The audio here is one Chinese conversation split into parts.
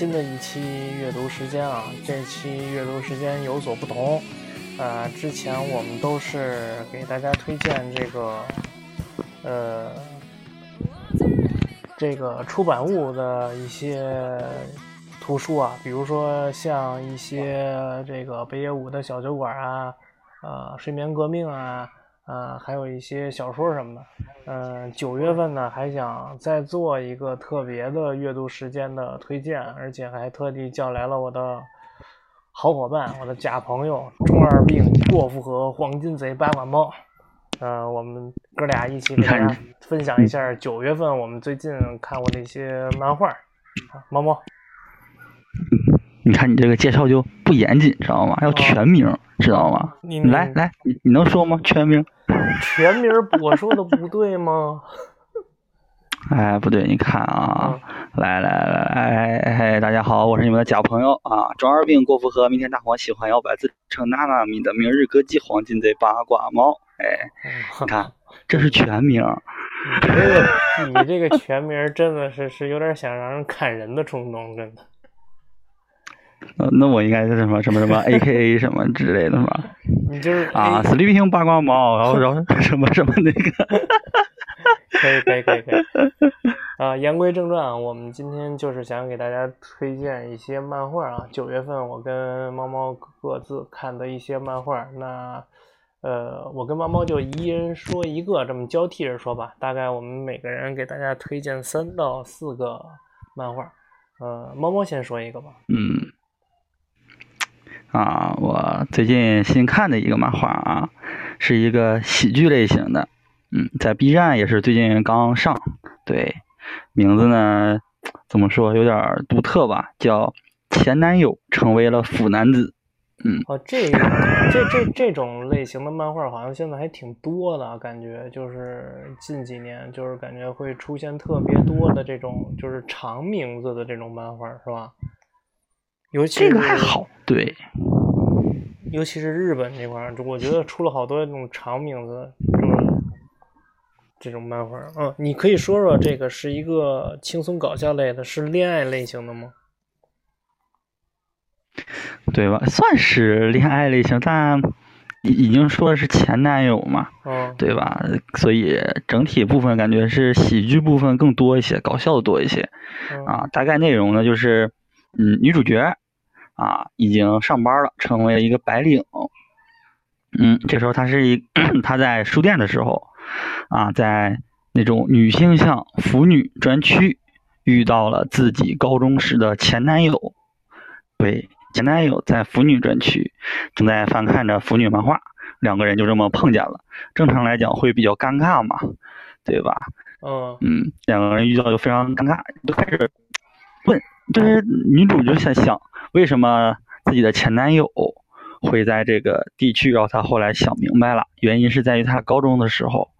新的一期阅读时间啊，这期阅读时间有所不同。呃，之前我们都是给大家推荐这个，呃，这个出版物的一些图书啊，比如说像一些这个北野武的小酒馆啊，呃，睡眠革命啊。呃，还有一些小说什么的。嗯，九月份呢，还想再做一个特别的阅读时间的推荐，而且还特地叫来了我的好伙伴，我的假朋友中二病过复合黄金贼八卦猫。呃，我们哥俩一起给大家分享一下九月份我们最近看过的一些漫画。猫猫，你看你这个介绍就不严谨，知道吗？要全名，知道吗？你来来，你你能说吗？全名？全名我说的不对吗？哎，不对，你看啊，来来来，哎，大家好，我是你们的假朋友啊，中二病过复合，明天大黄喜欢摇摆自称娜娜米的明日歌姬黄金贼八卦猫，哎，你看，这是全名。你这个，你这个全名真的是是有点想让人砍人的冲动，真的。呃，那我应该是什么什么什么 A K A 什么之类的吧？你就是啊，Sleeping 八卦猫，然后然后 什么什么那个，可以可以可以可 以。啊，言归正传，我们今天就是想给大家推荐一些漫画啊。九月份我跟猫猫各自看的一些漫画，那呃，我跟猫猫就一人说一个，这么交替着说吧。大概我们每个人给大家推荐三到四个漫画。呃，猫猫先说一个吧。嗯。啊，我最近新看的一个漫画啊，是一个喜剧类型的，嗯，在 B 站也是最近刚上，对，名字呢怎么说有点独特吧，叫前男友成为了腐男子，嗯。哦，这这这这种类型的漫画好像现在还挺多的，感觉就是近几年就是感觉会出现特别多的这种就是长名字的这种漫画，是吧？尤其这个还好，对，尤其是日本这块儿，我觉得出了好多那种长名字这种这种漫画。嗯，你可以说说这个是一个轻松搞笑类的，是恋爱类型的吗？对吧？算是恋爱类型，但已已经说的是前男友嘛，对吧？所以整体部分感觉是喜剧部分更多一些，搞笑的多一些。啊，大概内容呢就是，嗯，女主角。啊，已经上班了，成为了一个白领。嗯，这时候他是一 他在书店的时候，啊，在那种女性向腐女专区遇到了自己高中时的前男友。对，前男友在腐女专区正在翻看着腐女漫画，两个人就这么碰见了。正常来讲会比较尴尬嘛，对吧？嗯嗯，两个人遇到就非常尴尬，就开始问，就是女主就在想。为什么自己的前男友会在这个地区？然后她后来想明白了，原因是在于她高中的时候，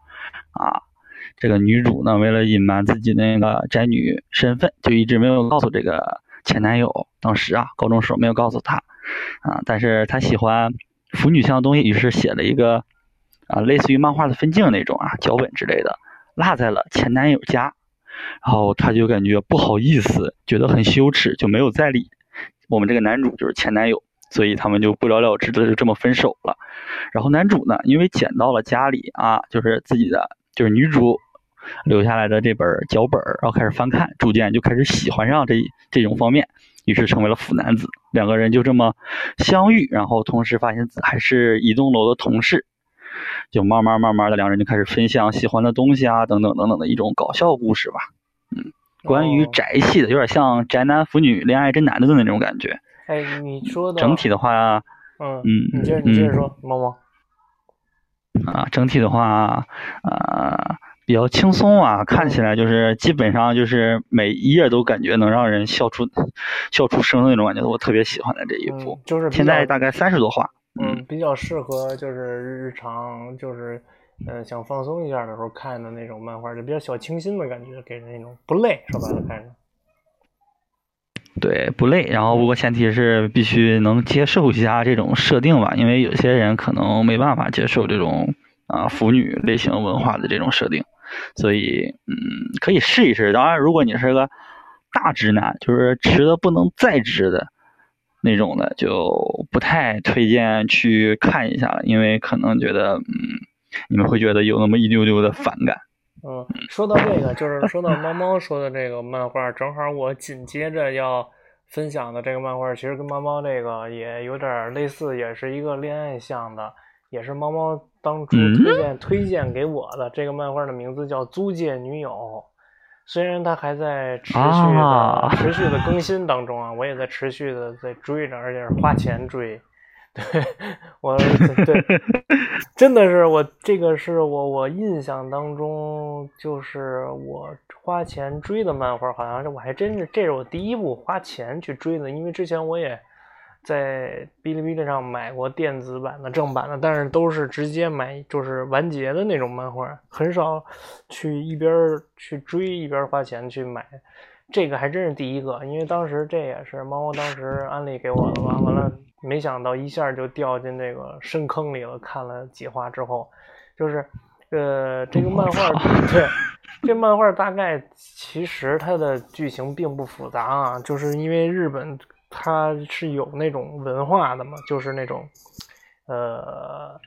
啊，这个女主呢，为了隐瞒自己那个宅女身份，就一直没有告诉这个前男友。当时啊，高中时候没有告诉他，啊，但是她喜欢腐女向的东西，于是写了一个啊，类似于漫画的分镜那种啊，脚本之类的，落在了前男友家。然后她就感觉不好意思，觉得很羞耻，就没有再理。我们这个男主就是前男友，所以他们就不了了之的就这么分手了。然后男主呢，因为捡到了家里啊，就是自己的就是女主留下来的这本脚本，然后开始翻看，逐渐就开始喜欢上这这种方面，于是成为了腐男子。两个人就这么相遇，然后同时发现还是一栋楼的同事，就慢慢慢慢的两人就开始分享喜欢的东西啊，等等等等的一种搞笑故事吧。嗯。关于宅系的，有点像宅男腐女恋爱真男的的那种感觉。哎，你说的整体的话，嗯嗯，你接着你接着说，猫猫。啊，整体的话，啊，比较轻松啊，看起来就是基本上就是每一页都感觉能让人笑出笑出声的那种感觉，我特别喜欢的这一部。就是现在大概三十多话。嗯，比较适合就是日常就是。嗯，想放松一下的时候看的那种漫画，就比较小清新的感觉，给人那种不累，说白了看着。对，不累。然后不过前提是必须能接受一下这种设定吧，因为有些人可能没办法接受这种啊腐女类型文化的这种设定。所以嗯，可以试一试。当然，如果你是个大直男，就是直的不能再直的那种的，就不太推荐去看一下了，因为可能觉得嗯，你们会觉得有那么一丢丢的反感。嗯，说到这个，就是说到猫猫说的这个漫画，正好我紧接着要分享的这个漫画，其实跟猫猫这个也有点类似，也是一个恋爱向的，也是猫猫当初推荐推荐给我的。这个漫画的名字叫《租借女友》，虽然它还在持续的持续的更新当中啊，我也在持续的在追着，而且是花钱追。对我，对，真的是我这个是我我印象当中就是我花钱追的漫画，好像是我还真是这是我第一部花钱去追的，因为之前我也在哔哩哔哩上买过电子版的正版的，但是都是直接买就是完结的那种漫画，很少去一边去追一边花钱去买，这个还真是第一个，因为当时这也是猫猫当时安利给我的吧，完了。没想到一下就掉进这个深坑里了。看了几话之后，就是，呃，这个漫画，对，这漫画大概其实它的剧情并不复杂啊，就是因为日本它是有那种文化的嘛，就是那种，呃。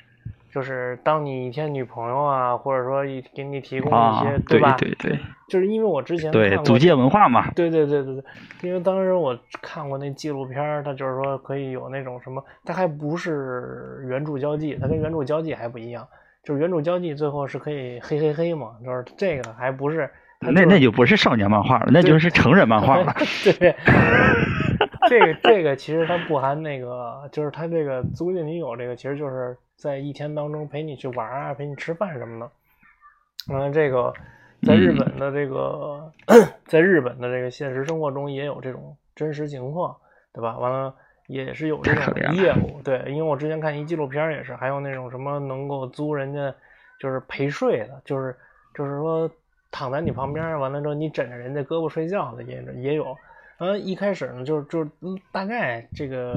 就是当你一天女朋友啊，或者说一给你提供一些，对吧？对对对，就是因为我之前对租借文化嘛。对对对对对，因为当时我看过那纪录片，它就是说可以有那种什么，它还不是原著交际，它跟原著交际还不一样，就是原著交际最后是可以嘿嘿嘿嘛，就是这个还不是。那那就不是少年漫画了，那就是成人漫画了。对，这个这个其实它不含那个，就是它这个租借女友这个，其实就是在一天当中陪你去玩啊，陪你吃饭什么的。嗯，这个在日本的这个，在日本的这个现实生活中也有这种真实情况，对吧？完了也是有这种业务，对，因为我之前看一纪录片也是，还有那种什么能够租人家就是陪睡的，就是就是说。躺在你旁边，完了之后你枕着人家胳膊睡觉的也也有。嗯，一开始呢，就是就是大概这个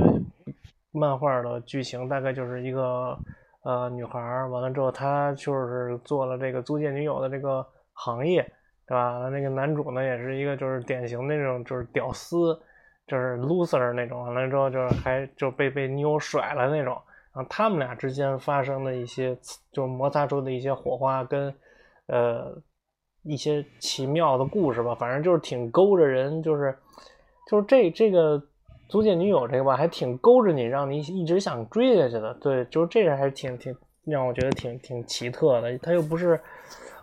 漫画的剧情大概就是一个呃女孩，完了之后她就是做了这个租借女友的这个行业，对吧？那个男主呢也是一个就是典型的那种就是屌丝，就是 loser 那种，完了之后就是还就被被女友甩了那种。然后他们俩之间发生的一些就摩擦出的一些火花跟呃。一些奇妙的故事吧，反正就是挺勾着人，就是就是这这个租借女友这个吧，还挺勾着你，让你一直想追下去的。对，就是这个还是挺挺让我觉得挺挺奇特的。他又不是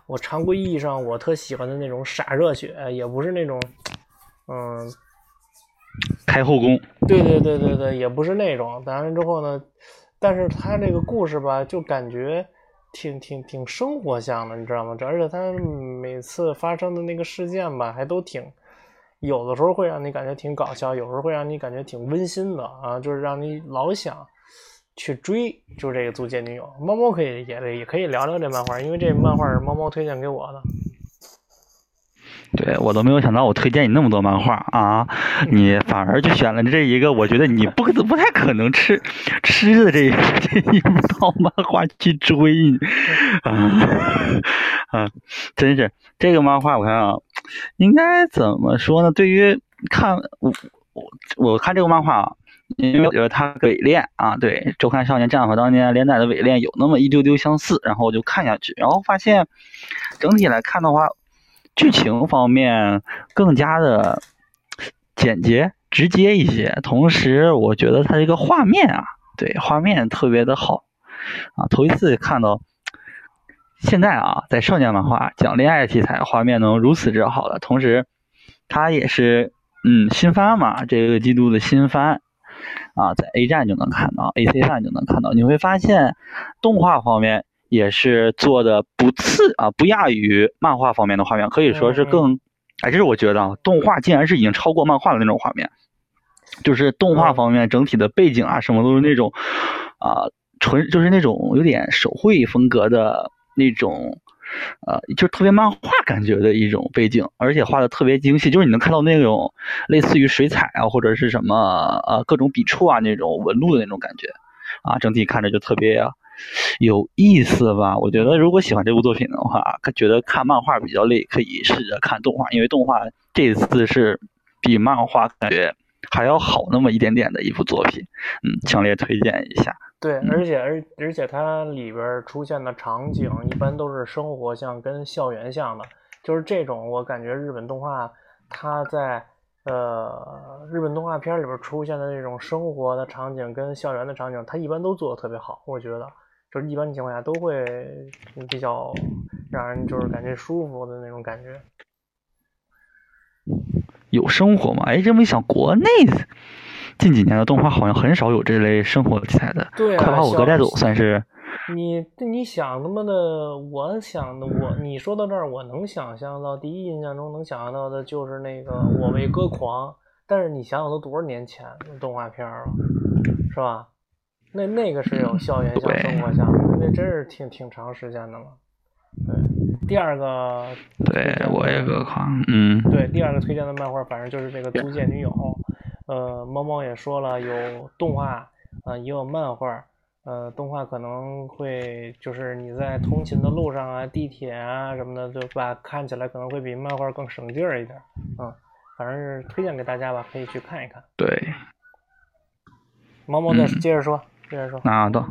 我常规意义上我特喜欢的那种傻热血，也不是那种嗯开后宫。对对对对对，也不是那种。完了之后呢，但是他这个故事吧，就感觉。挺挺挺生活向的，你知道吗？这而且他每次发生的那个事件吧，还都挺有的时候会让你感觉挺搞笑，有时候会让你感觉挺温馨的啊，就是让你老想去追，就这个租借女友。猫猫可以也也可以聊聊这漫画，因为这漫画是猫猫推荐给我的。对我都没有想到，我推荐你那么多漫画啊，你反而就选了这一个，我觉得你不可不太可能吃吃的这这一 套漫画去追，啊嗯，真是这个漫画，我看啊，应该怎么说呢？对于看我我我看这个漫画啊，因为我觉得它伪恋啊，对《周刊少年战和当年连载的伪恋有那么一丢丢相似，然后我就看下去，然后发现整体来看的话。剧情方面更加的简洁直接一些，同时我觉得它这个画面啊，对画面特别的好啊，头一次看到现在啊，在少年漫画讲恋爱题材，画面能如此之好的，同时它也是嗯新番嘛，这个季度的新番啊，在 A 站就能看到，AC 站就能看到，你会发现动画方面。也是做的不次啊，不亚于漫画方面的画面，可以说是更，哎，这是我觉得啊，动画竟然是已经超过漫画的那种画面，就是动画方面整体的背景啊，什么都是那种啊，纯就是那种有点手绘风格的那种，呃，就是特别漫画感觉的一种背景，而且画的特别精细，就是你能看到那种类似于水彩啊，或者是什么呃各种笔触啊那种纹路的那种感觉，啊，整体看着就特别。有意思吧？我觉得如果喜欢这部作品的话，觉得看漫画比较累，可以试着看动画，因为动画这次是比漫画感觉还要好那么一点点的一部作品。嗯，强烈推荐一下。对，而且而而且它里边出现的场景一般都是生活像跟校园像的，就是这种我感觉日本动画它在。呃，日本动画片里边出现的那种生活的场景跟校园的场景，它一般都做的特别好。我觉得，就是一般情况下都会比较让人就是感觉舒服的那种感觉。有生活吗？哎，这么一想，国内近几年的动画好像很少有这类生活题材的。对快把我哥带走算是。你你想他妈的，我想的我，你说到这儿，我能想象到第一印象中能想象到的就是那个我为歌狂，但是你想想都多少年前的动画片了，是吧？那那个是有校园像、生活像，那真是挺挺长时间的了。对，第二个，对我也歌狂，嗯，对，第二个推荐的漫画，反正就是这个《租借女友》。呃，猫猫也说了，有动画，啊，也有漫画。呃，动画可能会就是你在通勤的路上啊、地铁啊什么的，对吧？看起来可能会比漫画更省劲儿一点。嗯，反正是推荐给大家吧，可以去看一看。对。猫猫再接着说，接着说。那到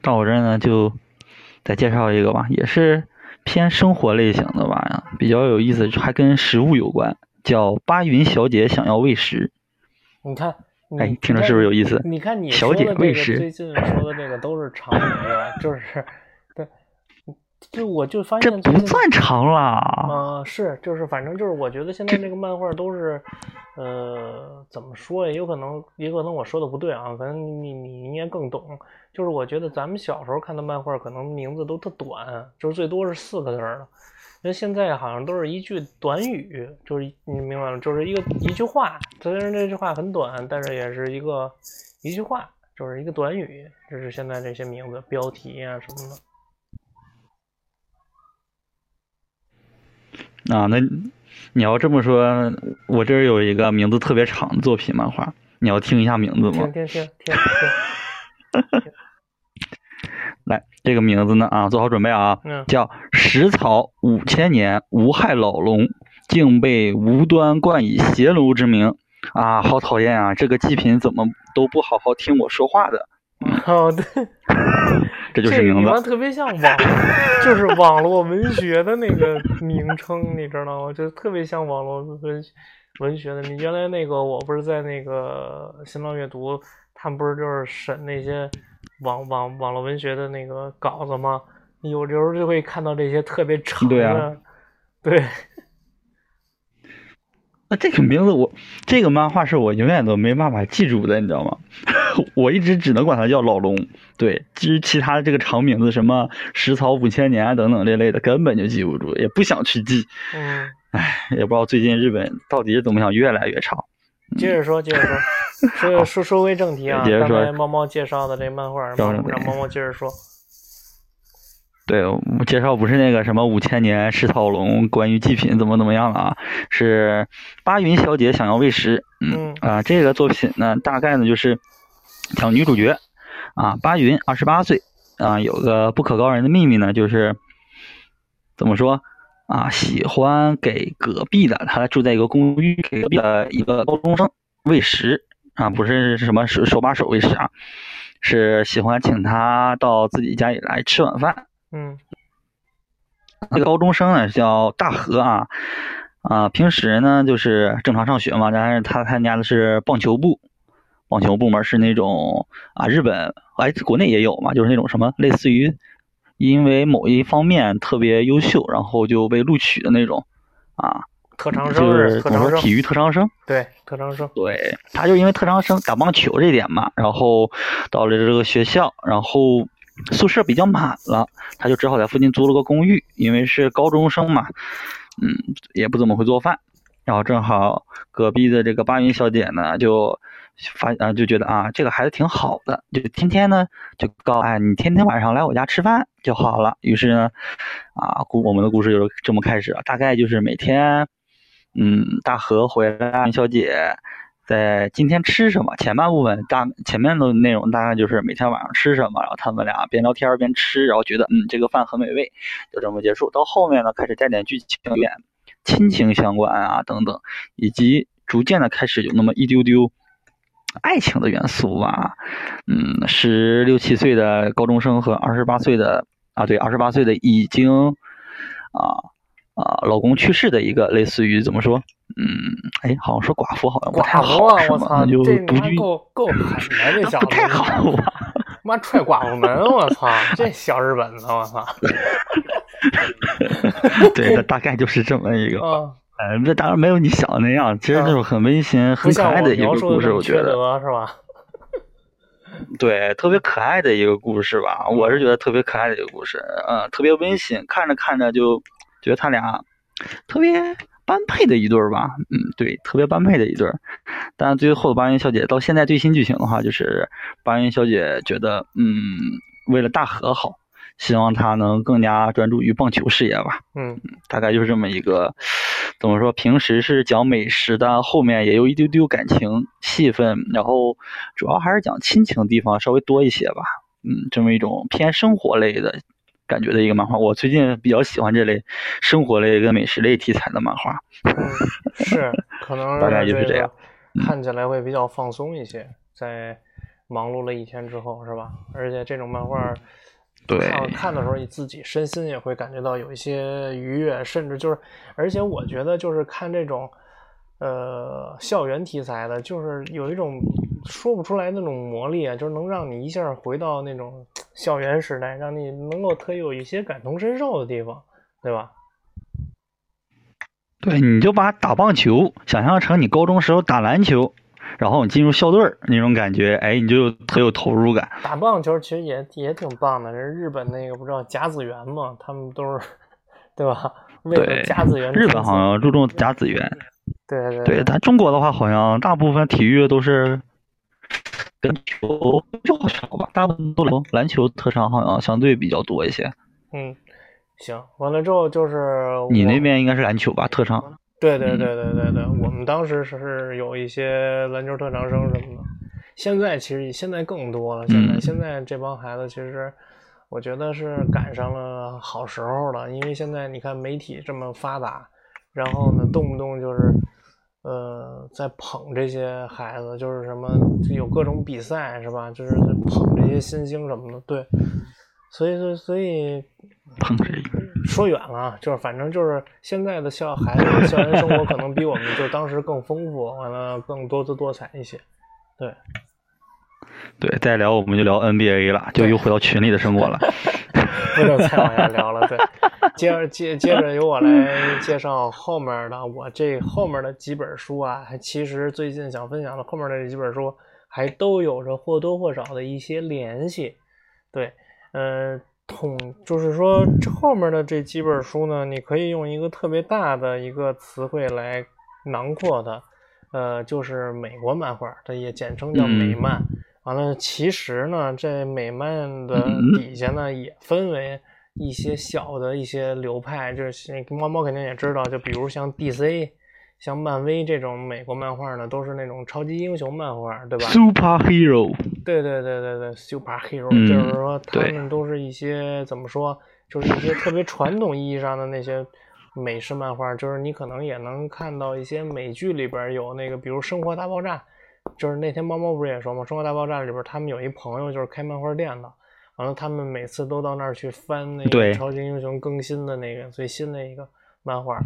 到我这儿呢，就再介绍一个吧，也是偏生活类型的吧，比较有意思，还跟食物有关，叫八云小姐想要喂食。你看。哎，听着是不是有意思？你看你小姐喂食最近说的这个都是常识，就是，对，就我就发现这不算长了。啊，是，就是反正就是我觉得现在这个漫画都是，呃，怎么说呀？有可能，也可能我说的不对啊，反正你你应该更懂。就是我觉得咱们小时候看的漫画，可能名字都特短，就是最多是四个字的。那现在好像都是一句短语，就是你明白了，就是一个一句话。虽然这句话很短，但是也是一个一句话，就是一个短语。这是现在这些名字、标题啊什么的。啊，那你要这么说，我这儿有一个名字特别长的作品漫画，你要听一下名字吗？听听听听听。来，这个名字呢啊，做好准备啊，叫食草五千年无害老龙，竟被无端冠以邪龙之名啊！好讨厌啊！这个祭品怎么都不好好听我说话的？哦，对，这就是名字，特别像网，就是网络文学的那个名称，你知道吗？就特别像网络文文学的。你原来那个，我不是在那个新浪阅读，他们不是就是审那些。网网网络文学的那个稿子吗？有时候就会看到这些特别长的，对。那这个名字我，这个漫画是我永远都没办法记住的，你知道吗？我一直只能管它叫老龙。对，至于其他的这个长名字，什么食草五千年等等这类的，根本就记不住，也不想去记。嗯。唉，也不知道最近日本到底是怎么想越来越长。接着说，接着说。说说说回正题啊，刚才猫猫介绍的这漫画，让猫猫接着说。对，我介绍不是那个什么五千年食草龙，关于祭品怎么怎么样了啊？是八云小姐想要喂食。嗯啊，这个作品呢，大概呢就是讲女主角啊，巴云二十八岁啊，有个不可告人的秘密呢，就是怎么说啊？喜欢给隔壁的，他住在一个公寓，给隔壁的一个高中生喂食。啊，不是什么手手把手喂食啊，是喜欢请他到自己家里来吃晚饭。嗯，这个高中生呢叫大河啊，啊，平时呢就是正常上学嘛，但是他参加的是棒球部，棒球部门是那种啊，日本哎国内也有嘛，就是那种什么类似于因为某一方面特别优秀，然后就被录取的那种啊。特长生就是怎么说体育特长生，对特长生，对他就因为特长生打棒球这点嘛，然后到了这个学校，然后宿舍比较满了，他就只好在附近租了个公寓，因为是高中生嘛，嗯，也不怎么会做饭，然后正好隔壁的这个八云小姐呢就发啊就觉得啊这个孩子挺好的，就天天呢就告哎你天天晚上来我家吃饭就好了，于是呢啊故我们的故事就是这么开始了，大概就是每天。嗯，大河回来，小姐在今天吃什么。前半部分大前面的内容大概就是每天晚上吃什么，然后他们俩边聊天边吃，然后觉得嗯这个饭很美味，就这么结束。到后面呢，开始带点剧情点亲情相关啊等等，以及逐渐的开始有那么一丢丢爱情的元素吧。嗯，十六七岁的高中生和二十八岁的啊对二十八岁的已经啊。啊，老公去世的一个类似于怎么说？嗯，哎，好像说寡妇好像不太好，是吗？那就独居够够狠的，这 小子不太好吧？妈踹寡妇门，我操！这小日本子，我操！对，大概就是这么一个。哎，这当然没有你想的那样，其实就是很温馨、很可爱的一个故事，我觉得是吧？对，特别可爱的一个故事吧，我是觉得特别可爱的一个故事，嗯，特别温馨，看着看着就。觉得他俩特别般配的一对儿吧，嗯，对，特别般配的一对儿。但最后八云小姐到现在最新剧情的话，就是八云小姐觉得，嗯，为了大和好，希望他能更加专注于棒球事业吧。嗯，大概就是这么一个，怎么说？平时是讲美食的，后面也有一丢丢感情戏份，然后主要还是讲亲情的地方稍微多一些吧。嗯，这么一种偏生活类的。感觉的一个漫画，我最近比较喜欢这类生活类跟美食类题材的漫画。嗯是，可能大概就是这样，看起来会比较放松一些，在忙碌了一天之后，是吧？而且这种漫画，对看的时候，你自己身心也会感觉到有一些愉悦，甚至就是，而且我觉得就是看这种。呃，校园题材的，就是有一种说不出来那种魔力啊，就是能让你一下回到那种校园时代，让你能够特有一些感同身受的地方，对吧？对，你就把打棒球想象成你高中时候打篮球，然后你进入校队儿那种感觉，哎，你就特有投入感。打棒球其实也也挺棒的，人日本那个不知道甲子园嘛，他们都是，对吧？为了甲子园，日本好像注重甲子园。对对对，咱中国的话，好像大部分体育都是篮球就好少吧，大部分都篮篮球特长好像相对比较多一些。嗯，行，完了之后就是你那边应该是篮球吧，特长。对对对对对对，我们当时是有一些篮球特长生什么的，现在其实现在更多了。现在现在这帮孩子其实，我觉得是赶上了好时候了，因为现在你看媒体这么发达。然后呢，动不动就是，呃，在捧这些孩子，就是什么有各种比赛是吧？就是捧这些新星什么的，对。所以说，所以捧谁？说远了，就是反正就是现在的校孩子校园生活可能比我们就当时更丰富，完了更多姿多彩一些，对。对，再聊我们就聊 NBA 了，就又回到群里的生活了。不能再往下聊了，对。接着接接着由我来介绍后面的，我这后面的几本书啊，还其实最近想分享的后面的这几本书，还都有着或多或少的一些联系。对，呃，统就是说后面的这几本书呢，你可以用一个特别大的一个词汇来囊括它，呃，就是美国漫画，它也简称叫美漫。完了，其实呢，这美漫的底下呢，也分为一些小的一些流派，就是猫猫肯定也知道，就比如像 DC、像漫威这种美国漫画呢，都是那种超级英雄漫画，对吧？Superhero。对对对对对，Superhero，就是说他们都是一些怎么说，就是一些特别传统意义上的那些美式漫画，就是你可能也能看到一些美剧里边有那个，比如《生活大爆炸》。就是那天猫猫不是也说吗？《生活大爆炸》里边他们有一朋友就是开漫画店的，完了他们每次都到那儿去翻那个超级英雄更新的那个最新的一个漫画。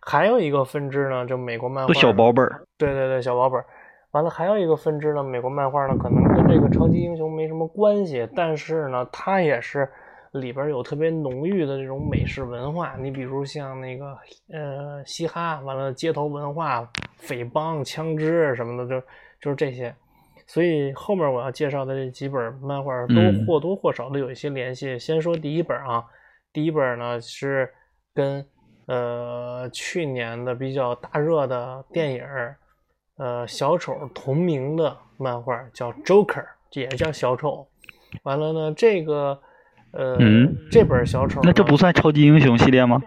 还有一个分支呢，就美国漫画小薄本儿。对对对，小薄本儿。完了还有一个分支呢，美国漫画呢可能跟这个超级英雄没什么关系，但是呢它也是里边有特别浓郁的这种美式文化。你比如像那个呃嘻哈，完了街头文化、匪帮、枪支什么的就。就是这些，所以后面我要介绍的这几本漫画都或多或少的有一些联系。先说第一本啊，第一本呢是跟呃去年的比较大热的电影呃小丑同名的漫画，叫 Joker，也叫小丑。完了呢，这个呃这本小丑，那这不算超级英雄系列吗？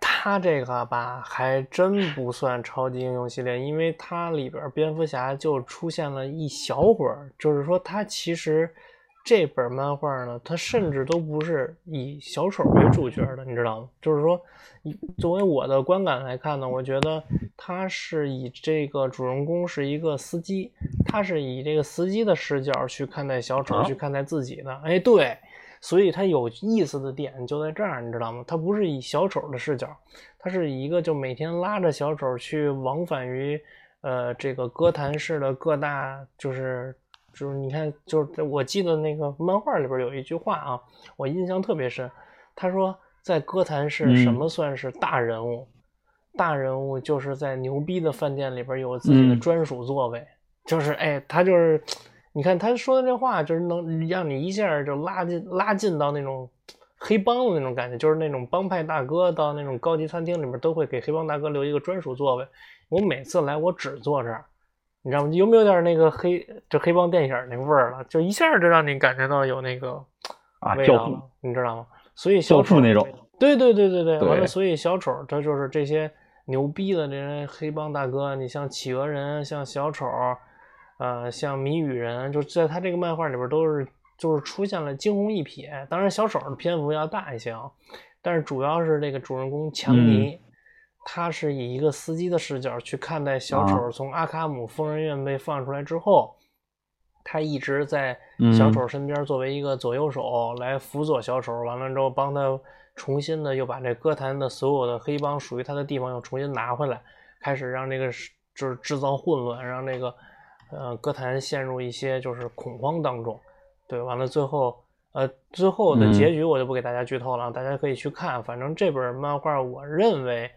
它这个吧，还真不算超级英雄系列，因为它里边蝙蝠侠就出现了一小会儿，就是说它其实这本漫画呢，它甚至都不是以小丑为主角的，你知道吗？就是说，作为我的观感来看呢，我觉得他是以这个主人公是一个司机，他是以这个司机的视角去看待小丑，去看待自己的。哎，对。所以它有意思的点就在这儿，你知道吗？它不是以小丑的视角，它是一个就每天拉着小丑去往返于呃这个哥谭市的各大，就是就是你看，就是我记得那个漫画里边有一句话啊，我印象特别深。他说在哥谭是什么算是大人物？大人物就是在牛逼的饭店里边有自己的专属座位，就是哎，他就是。你看他说的这话，就是能让你一下就拉进拉近到那种黑帮的那种感觉，就是那种帮派大哥到那种高级餐厅里面都会给黑帮大哥留一个专属座位。我每次来，我只坐这儿，你知道吗？有没有点那个黑就黑帮电影那味儿了？就一下就让你感觉到有那个味道了，你知道吗？所以小丑那种，对对对对对，完了，所以小丑他就是这些牛逼的这些黑帮大哥，你像企鹅人，像小丑。呃，像谜语人，就在他这个漫画里边都是，就是出现了惊鸿一瞥。当然，小丑的篇幅要大一些啊，但是主要是这个主人公强尼，他是以一个司机的视角去看待小丑。从阿卡姆疯人院被放出来之后，他一直在小丑身边作为一个左右手来辅佐小丑。完了之后，帮他重新的又把这歌坛的所有的黑帮属于他的地方又重新拿回来，开始让这个就是制造混乱，让这个。呃，歌坛陷入一些就是恐慌当中，对，完了最后，呃，最后的结局我就不给大家剧透了，大家可以去看。反正这本漫画，我认为，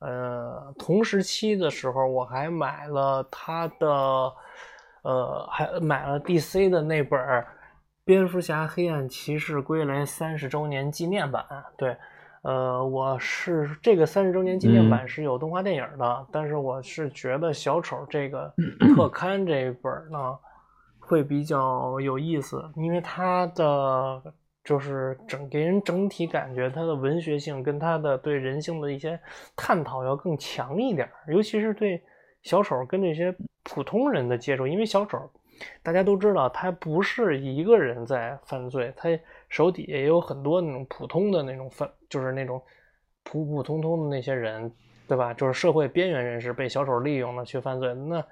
呃，同时期的时候我还买了他的，呃，还买了 DC 的那本《蝙蝠侠：黑暗骑士归来》三十周年纪念版，对。呃，我是这个三十周年纪念版是有动画电影的，但是我是觉得小丑这个 特刊这一本呢会比较有意思，因为它的就是整给人整体感觉它的文学性跟它的对人性的一些探讨要更强一点，尤其是对小丑跟这些普通人的接触，因为小丑。大家都知道，他不是一个人在犯罪，他手底下也有很多那种普通的那种犯，就是那种普普通通的那些人，对吧？就是社会边缘人士被小丑利用了去犯罪。那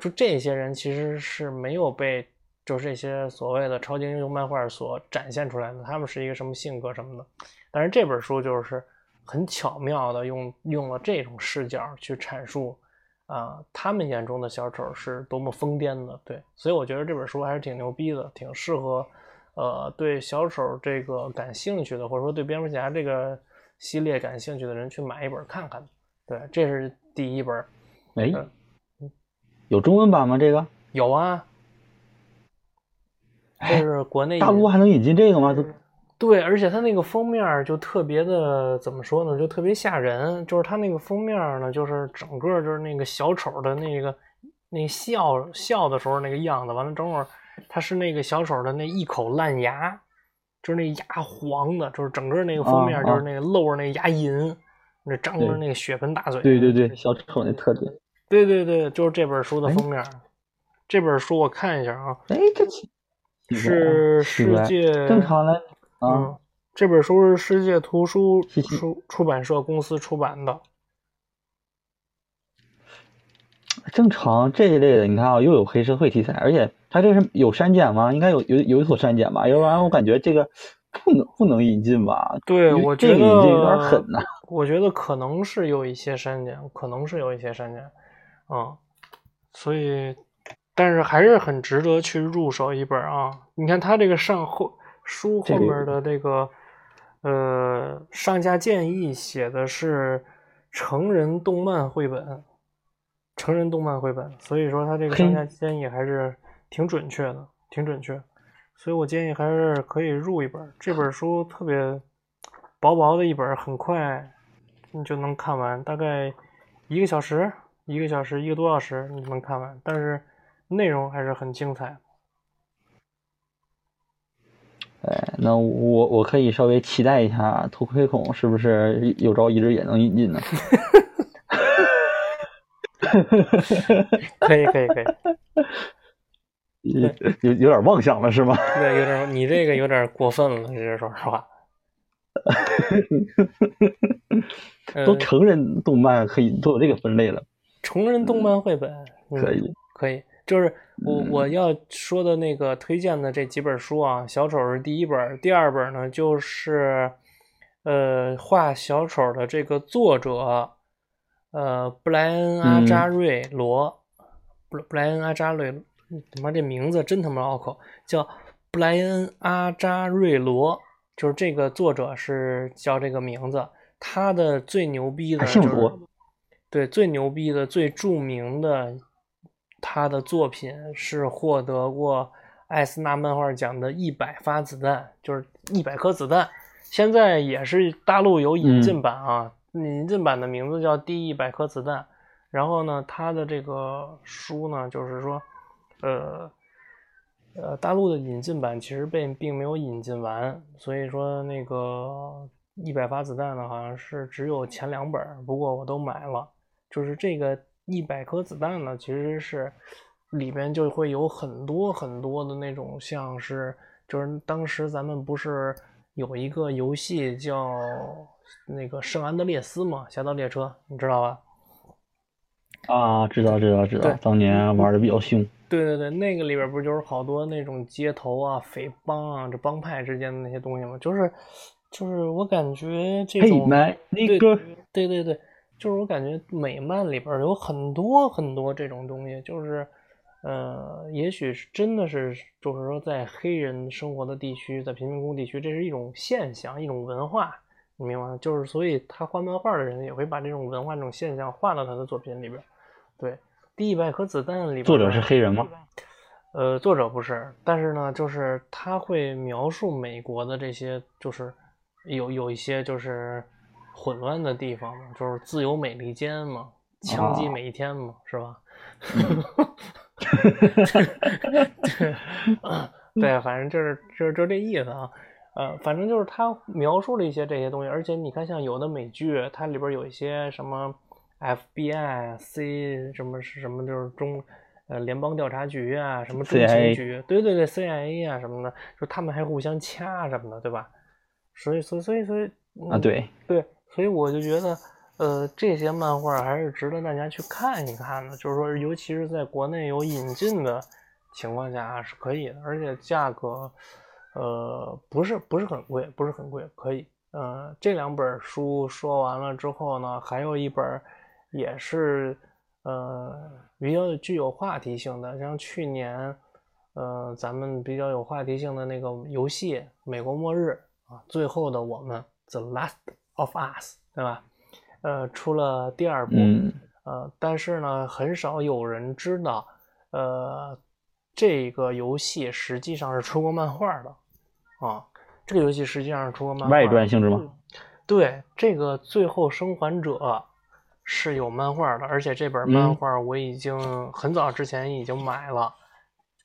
就这些人其实是没有被，就是这些所谓的超级英雄漫画所展现出来的，他们是一个什么性格什么的。但是这本书就是很巧妙的用用了这种视角去阐述。啊，他们眼中的小丑是多么疯癫的，对，所以我觉得这本书还是挺牛逼的，挺适合，呃，对小丑这个感兴趣的，或者说对蝙蝠侠这个系列感兴趣的人去买一本看看。对，这是第一本。哎，有中文版吗？这个有啊，这是国内大陆还能引进这个吗？都。对，而且它那个封面就特别的，怎么说呢？就特别吓人。就是它那个封面呢，就是整个就是那个小丑的那个那笑笑的时候那个样子。完了，正好它是那个小丑的那一口烂牙，就是那牙黄的，就是整个那个封面就是那个露着那牙龈，那张着那个血盆大嘴。对对对，小丑那特点。对对对，就是这本书的封面。这本书我看一下啊。哎，这是世界正常的。嗯，这本书是世界图书出出版社公司出版的。正常这一类的，你看啊，又有黑社会题材，而且它这是有删减吗？应该有有有所删减吧？要不然我感觉这个不能不能引进吧？对，我觉得有点狠呐。我觉得可能是有一些删减，可能是有一些删减，嗯，所以，但是还是很值得去入手一本啊！你看它这个上后。书后面的这个，呃，上架建议写的是成人动漫绘本，成人动漫绘本，所以说它这个上架建议还是挺准确的，挺准确，所以我建议还是可以入一本。这本书特别薄薄的一本，很快你就能看完，大概一个小时，一个小时，一个多小时你就能看完，但是内容还是很精彩。哎，那我我可以稍微期待一下，头盔孔是不是有朝一日也能引进呢？可以可以可以，有有有点妄想了是吗？对，有点你这个有点过分了，这说实话。都成人动漫可以都有这个分类了。成人动漫绘本可以可以，就是我我要说的那个推荐的这几本书啊，小丑是第一本，第二本呢就是呃画小丑的这个作者呃布莱恩阿扎瑞罗布布莱恩阿扎瑞，他妈这名字真他妈拗口，叫布莱恩阿扎瑞罗，就是这个作者是叫这个名字。他的最牛逼的就是，对最牛逼的、最著名的，他的作品是获得过艾斯纳漫画奖的一百发子弹，就是一百颗子弹。现在也是大陆有引进版啊，引进版的名字叫《第一百颗子弹》。然后呢，他的这个书呢，就是说，呃，呃，大陆的引进版其实被并没有引进完，所以说那个。一百发子弹呢，好像是只有前两本，不过我都买了。就是这个一百颗子弹呢，其实是里边就会有很多很多的那种，像是就是当时咱们不是有一个游戏叫那个圣安德烈斯嘛，侠盗猎车，你知道吧？啊，知道知道知道，当年玩的比较凶。对对对，那个里边不就是好多那种街头啊、匪帮啊、这帮派之间的那些东西吗？就是。就是我感觉这种对对对对，就是我感觉美漫里边有很多很多这种东西，就是呃，也许是真的是，就是说在黑人生活的地区，在贫民窟地区，这是一种现象，一种文化，你明白吗？就是所以他画漫画的人也会把这种文化、这种现象画到他的作品里边。对，《第一百颗子弹》里边作者是黑人吗？呃，作者不是，但是呢，就是他会描述美国的这些，就是。有有一些就是混乱的地方嘛，就是自由美利坚嘛，枪击每一天嘛，是吧？对，对，反正就是就是就这意思啊。呃，反正就是他描述了一些这些东西，而且你看，像有的美剧，它里边有一些什么 FBI、C 什么是什么，就是中呃联邦调查局啊，什么中情局，对对对，CIA 啊什么的，就他们还互相掐什么的，对吧？所以，所以，所以，所以啊，对对，所以我就觉得，呃，这些漫画还是值得大家去看一看的。就是说，尤其是在国内有引进的情况下是可以的，而且价格，呃，不是不是很贵，不是很贵，可以。呃，这两本书说完了之后呢，还有一本也是呃比较具有话题性的，像去年，呃，咱们比较有话题性的那个游戏《美国末日》。啊，最后的我们，The Last of Us，对吧？呃，出了第二部，呃，但是呢，很少有人知道，呃，这个游戏实际上是出过漫画的，啊，这个游戏实际上是出过漫画。外传性质吗？对，这个《最后生还者》是有漫画的，而且这本漫画我已经很早之前已经买了，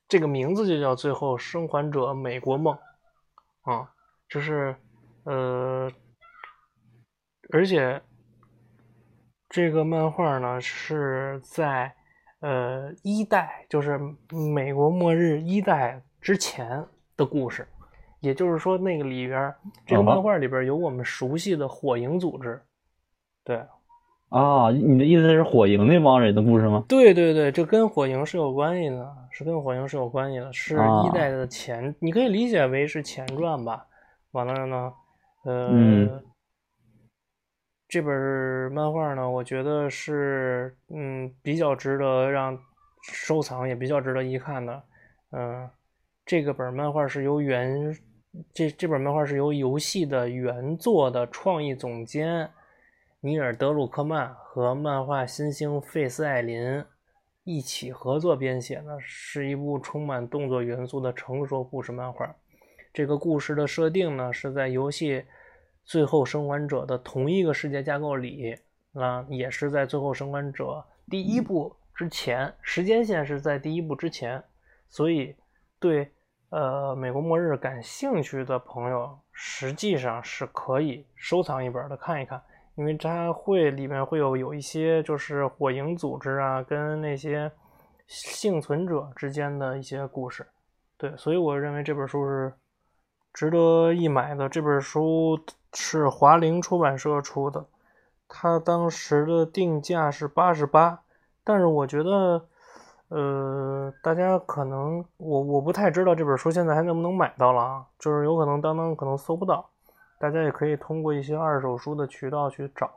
这个名字就叫《最后生还者：美国梦》，啊。就是，呃，而且这个漫画呢是在呃一代，就是美国末日一代之前的故事，也就是说那个里边，这个漫画里边有我们熟悉的火影组织，对，啊，你的意思是火影那帮人的故事吗？对对对，这跟火影是有关系的，是跟火影是有关系的，是一代的前，你可以理解为是前传吧。完了呢，呃，这本漫画呢，我觉得是嗯比较值得让收藏，也比较值得一看的。嗯，这个本漫画是由原这这本漫画是由游戏的原作的创意总监尼尔德鲁克曼和漫画新星费斯艾林一起合作编写的，是一部充满动作元素的成熟故事漫画。这个故事的设定呢，是在游戏《最后生还者》的同一个世界架构里，啊，也是在《最后生还者》第一部之前，时间线是在第一部之前，所以对呃美国末日感兴趣的朋友，实际上是可以收藏一本的看一看，因为它会里面会有有一些就是火影组织啊跟那些幸存者之间的一些故事。对，所以我认为这本书是值得一买的。这本书是华凌出版社出的，它当时的定价是八十八，但是我觉得，呃，大家可能我我不太知道这本书现在还能不能买到了啊，就是有可能当当可能搜不到，大家也可以通过一些二手书的渠道去找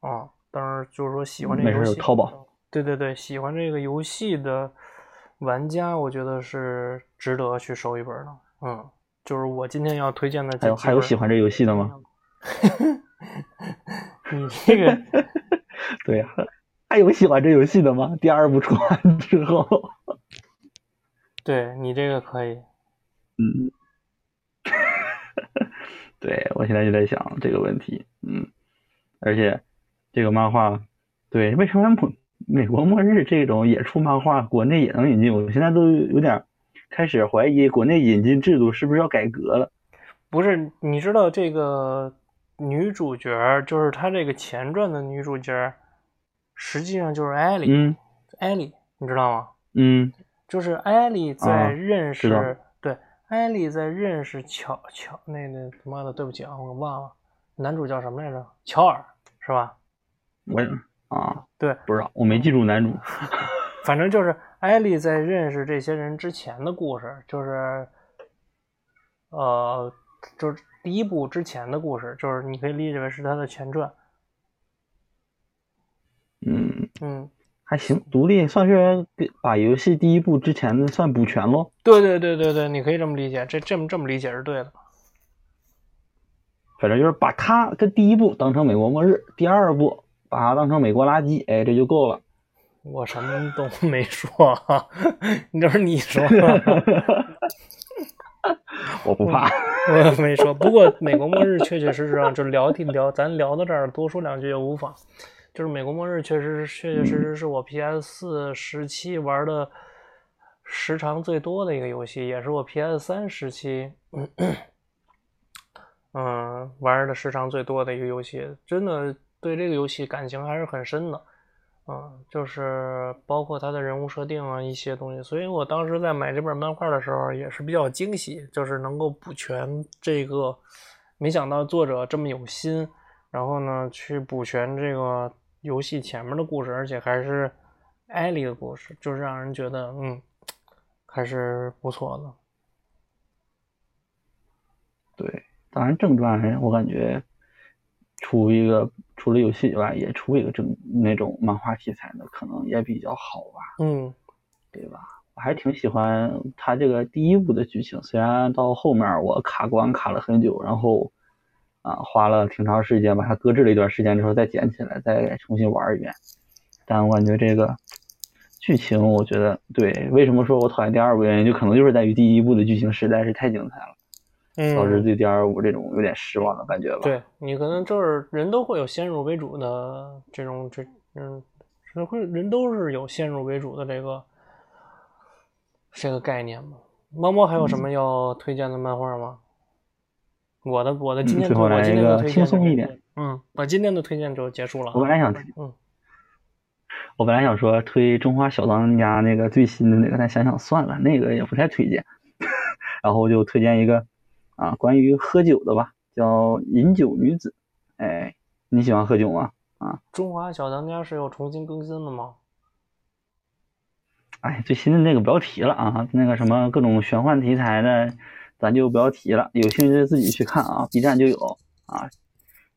啊。当然，就是说喜欢这个游戏，淘宝，对对对，喜欢这个游戏的。玩家，我觉得是值得去收一本的。嗯，就是我今天要推荐的。还有还有喜欢这游戏的吗？你这个，对呀，还有喜欢这游戏的吗？第二部出完之后，对你这个可以。嗯，对我现在就在想这个问题。嗯，而且这个漫画，对，为什么美？美国末日这种也出漫画，国内也能引进。我现在都有点开始怀疑，国内引进制度是不是要改革了？不是，你知道这个女主角，就是她这个前传的女主角，实际上就是艾莉。嗯，艾莉，你知道吗？嗯，就是艾莉在认识，对，艾莉在认识乔乔那那他妈的，对不起啊，我忘了，男主叫什么来着？乔尔是吧？我。啊，对，不知道，我没记住男主。反正就是艾丽在认识这些人之前的故事，就是，呃，就是第一部之前的故事，就是你可以理解为是他的前传。嗯嗯，还行，独立算是把游戏第一部之前的算补全喽。对对对对对，你可以这么理解，这这么这么理解是对的。反正就是把它跟第一部当成美国末日，第二部。把它当成美国垃圾，哎，这就够了。我什么都 没说，你这是你说。我不怕，我没说。不过美国末日确确实实啊，就聊天聊，咱聊到这儿，多说两句也无妨。就是美国末日确实确确实实是我 PS 四时期玩的时长最多的一个游戏，也是我 PS 三时期，嗯，玩的时长最多的一个游戏，真的。对这个游戏感情还是很深的，嗯，就是包括他的人物设定啊一些东西，所以我当时在买这本漫画的时候也是比较惊喜，就是能够补全这个，没想到作者这么有心，然后呢去补全这个游戏前面的故事，而且还是艾莉的故事，就是让人觉得嗯还是不错的。对，当然正传我感觉出一个。除了游戏以外，也出一个正那种漫画题材的，可能也比较好吧。嗯，对吧？我还挺喜欢他这个第一部的剧情，虽然到后面我卡关卡了很久，然后啊花了挺长时间把它搁置了一段时间之后再捡起来，再重新玩一遍。但我感觉这个剧情，我觉得对，为什么说我讨厌第二部原因，就可能就是在于第一部的剧情实在是太精彩了。导致对第二部这种有点失望的感觉吧？对你可能就是人都会有先入为主的这种这嗯，会人都是有先入为主的这个这个概念嘛。猫猫还有什么要推荐的漫画吗？我的我的今天我今天的推轻松一点，嗯，把今天的推荐就结束了。我本来想嗯，我本来想说推《中华小当家》那个最新的那个，但想想算了，那个也不太推荐，然后我就推荐一个。啊，关于喝酒的吧，叫饮酒女子。哎，你喜欢喝酒吗？啊，中华小当家是要重新更新的吗？哎，最新的那个不要提了啊，那个什么各种玄幻题材的，咱就不要提了。有兴趣自己去看啊，B 站就有啊。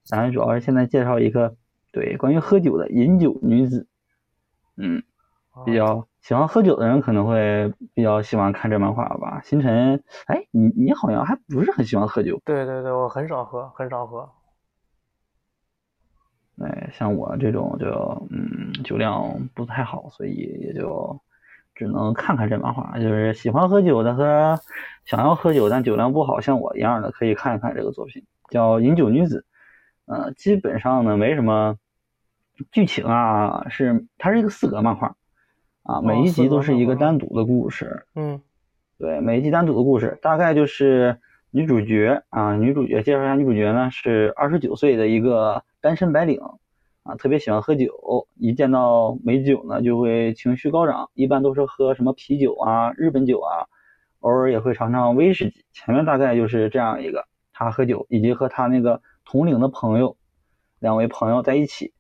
咱主要是现在介绍一个，对，关于喝酒的饮酒女子。嗯，比较。喜欢喝酒的人可能会比较喜欢看这漫画吧。星辰，哎，你你好像还不是很喜欢喝酒。对对对，我很少喝，很少喝。哎，像我这种就嗯酒量不太好，所以也就只能看看这漫画。就是喜欢喝酒的和想要喝酒但酒量不好像我一样的，可以看一看这个作品，叫《饮酒女子》。呃，基本上呢没什么剧情啊，是它是一个四格漫画。啊，每一集都是一个单独的故事。嗯，对，每一集单独的故事，大概就是女主角啊，女主角介绍一下，女主角呢是二十九岁的一个单身白领啊，特别喜欢喝酒，一见到美酒呢就会情绪高涨，一般都是喝什么啤酒啊、日本酒啊，偶尔也会尝尝威士忌。前面大概就是这样一个，她喝酒，以及和她那个同龄的朋友，两位朋友在一起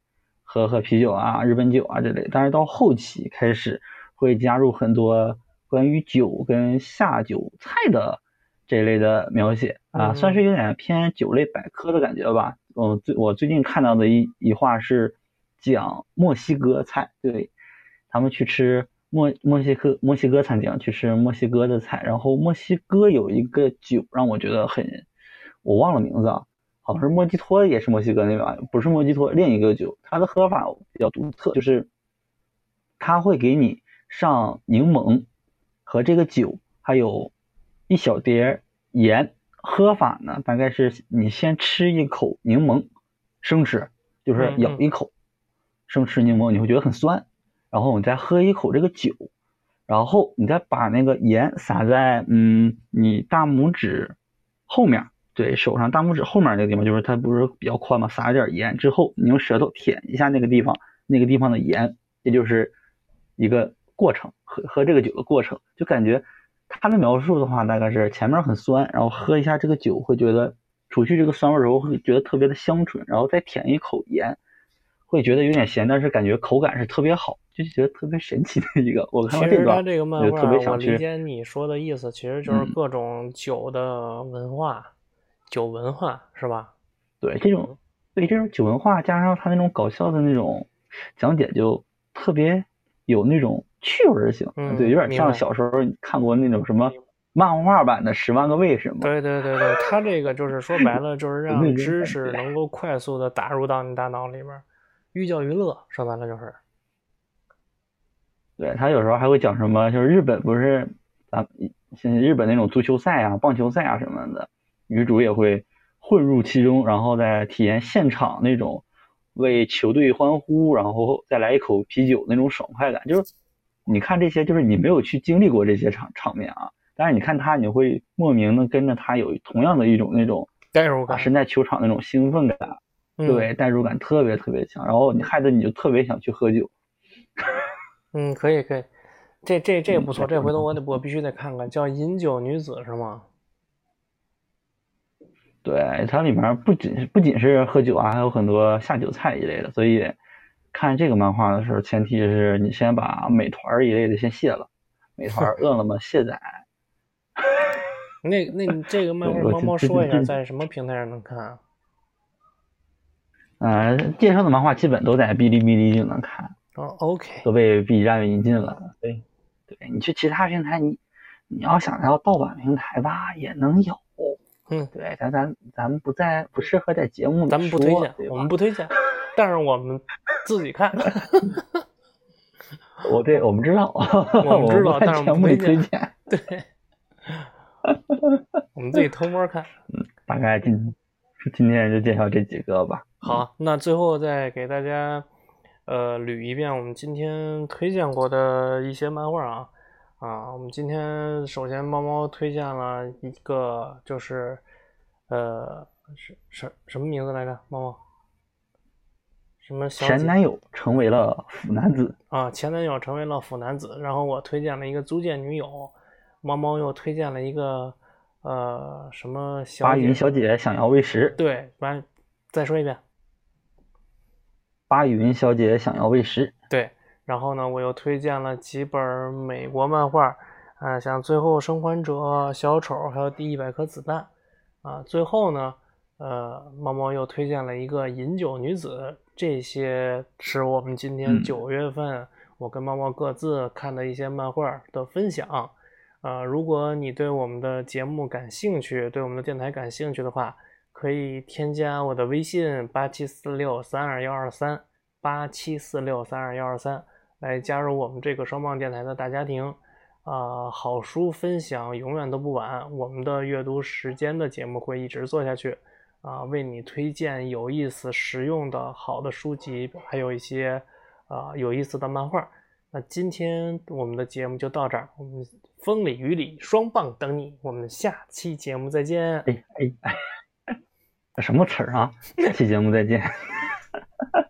喝喝啤酒啊、日本酒啊之类，但是到后期开始会加入很多。关于酒跟下酒菜的这一类的描写啊，算是有点偏酒类百科的感觉吧。嗯，最我最近看到的一一话是讲墨西哥菜，对他们去吃墨墨西哥墨西哥餐厅去吃墨西哥的菜，然后墨西哥有一个酒让我觉得很，我忘了名字啊，好像是莫吉托，也是墨西哥那边，不是莫吉托，另一个酒，它的喝法比较独特，就是它会给你上柠檬。和这个酒还有一小碟盐，喝法呢，大概是你先吃一口柠檬，生吃，就是咬一口，生吃柠檬你会觉得很酸，然后你再喝一口这个酒，然后你再把那个盐撒在嗯你大拇指后面，对手上大拇指后面那个地方，就是它不是比较宽嘛，撒一点盐之后，你用舌头舔一下那个地方，那个地方的盐，也就是一个。过程喝喝这个酒的过程，就感觉他的描述的话，大概是前面很酸，然后喝一下这个酒，会觉得除去这个酸味之后，会觉得特别的香醇，然后再舔一口盐，会觉得有点咸，但是感觉口感是特别好，就觉得特别神奇的一个。我看到这个，这个漫画，我理解你说的意思，其实就是各种酒的文化，酒文化是吧？对，这种对这种酒文化加上他那种搞笑的那种讲解，就特别有那种。趣味性，嗯对，有点像小时候看过那种什么漫画版的《十万个为什么》。对对对对，他这个就是说白了，就是 让知识能够快速的打入到你大脑里边，寓教于乐，说白了就是。对他有时候还会讲什么，就是日本不是啊，像日本那种足球赛啊、棒球赛啊什么的，女主也会混入其中，然后再体验现场那种为球队欢呼，然后再来一口啤酒那种爽快感，就是。你看这些，就是你没有去经历过这些场场面啊，但是你看他，你会莫名的跟着他有同样的一种那种代入感，身在球场那种兴奋感，对，代入感特别特别强，然后你害得你就特别想去喝酒。嗯，可以可以，这这这不错，这回头我得我必须得看看，叫《饮酒女子》是吗？对，它里面不仅是不仅是喝酒啊，还有很多下酒菜一类的，所以。看这个漫画的时候，前提是你先把美团一类的先卸了，美团、饿了么卸载。那那你这个漫画，猫猫说一下，在什么平台上能看啊？呃，介绍的漫画基本都在哔哩哔哩就能看。哦，OK。都被 B 站引进了。对，对你去其他平台，你你要想要盗版平台吧，也能有。嗯，对，咱咱咱们不在不适合在节目里咱们不推荐，我们不推荐，但是我们自己看。我对我们知道，我们知道，但是我们不推荐。对，我们自己偷摸看。嗯，大概今今天就介绍这几个吧。好，那最后再给大家呃捋一遍我们今天推荐过的一些漫画啊。啊，我们今天首先猫猫推荐了一个，就是呃，什什什么名字来着？猫猫，什么前男友成为了腐男子啊？前男友成为了腐男子。然后我推荐了一个租借女友，猫猫又推荐了一个呃什么？巴云小姐想要喂食。对，完再说一遍。巴云小姐想要喂食。对。然后呢，我又推荐了几本美国漫画，啊，像《最后生还者》、小丑，还有《第一百颗子弹》，啊，最后呢，呃，猫猫又推荐了一个《饮酒女子》，这些是我们今天九月份我跟猫猫各自看的一些漫画的分享，啊，如果你对我们的节目感兴趣，对我们的电台感兴趣的话，可以添加我的微信八七四六三二幺二三八七四六三二幺二三。来加入我们这个双棒电台的大家庭，啊，好书分享永远都不晚，我们的阅读时间的节目会一直做下去，啊，为你推荐有意思、实用的好的书籍，还有一些啊有意思的漫画。那今天我们的节目就到这儿，我们风里雨里双棒等你，我们下期节目再见。哎哎哎，什么词儿啊？下期节目再见。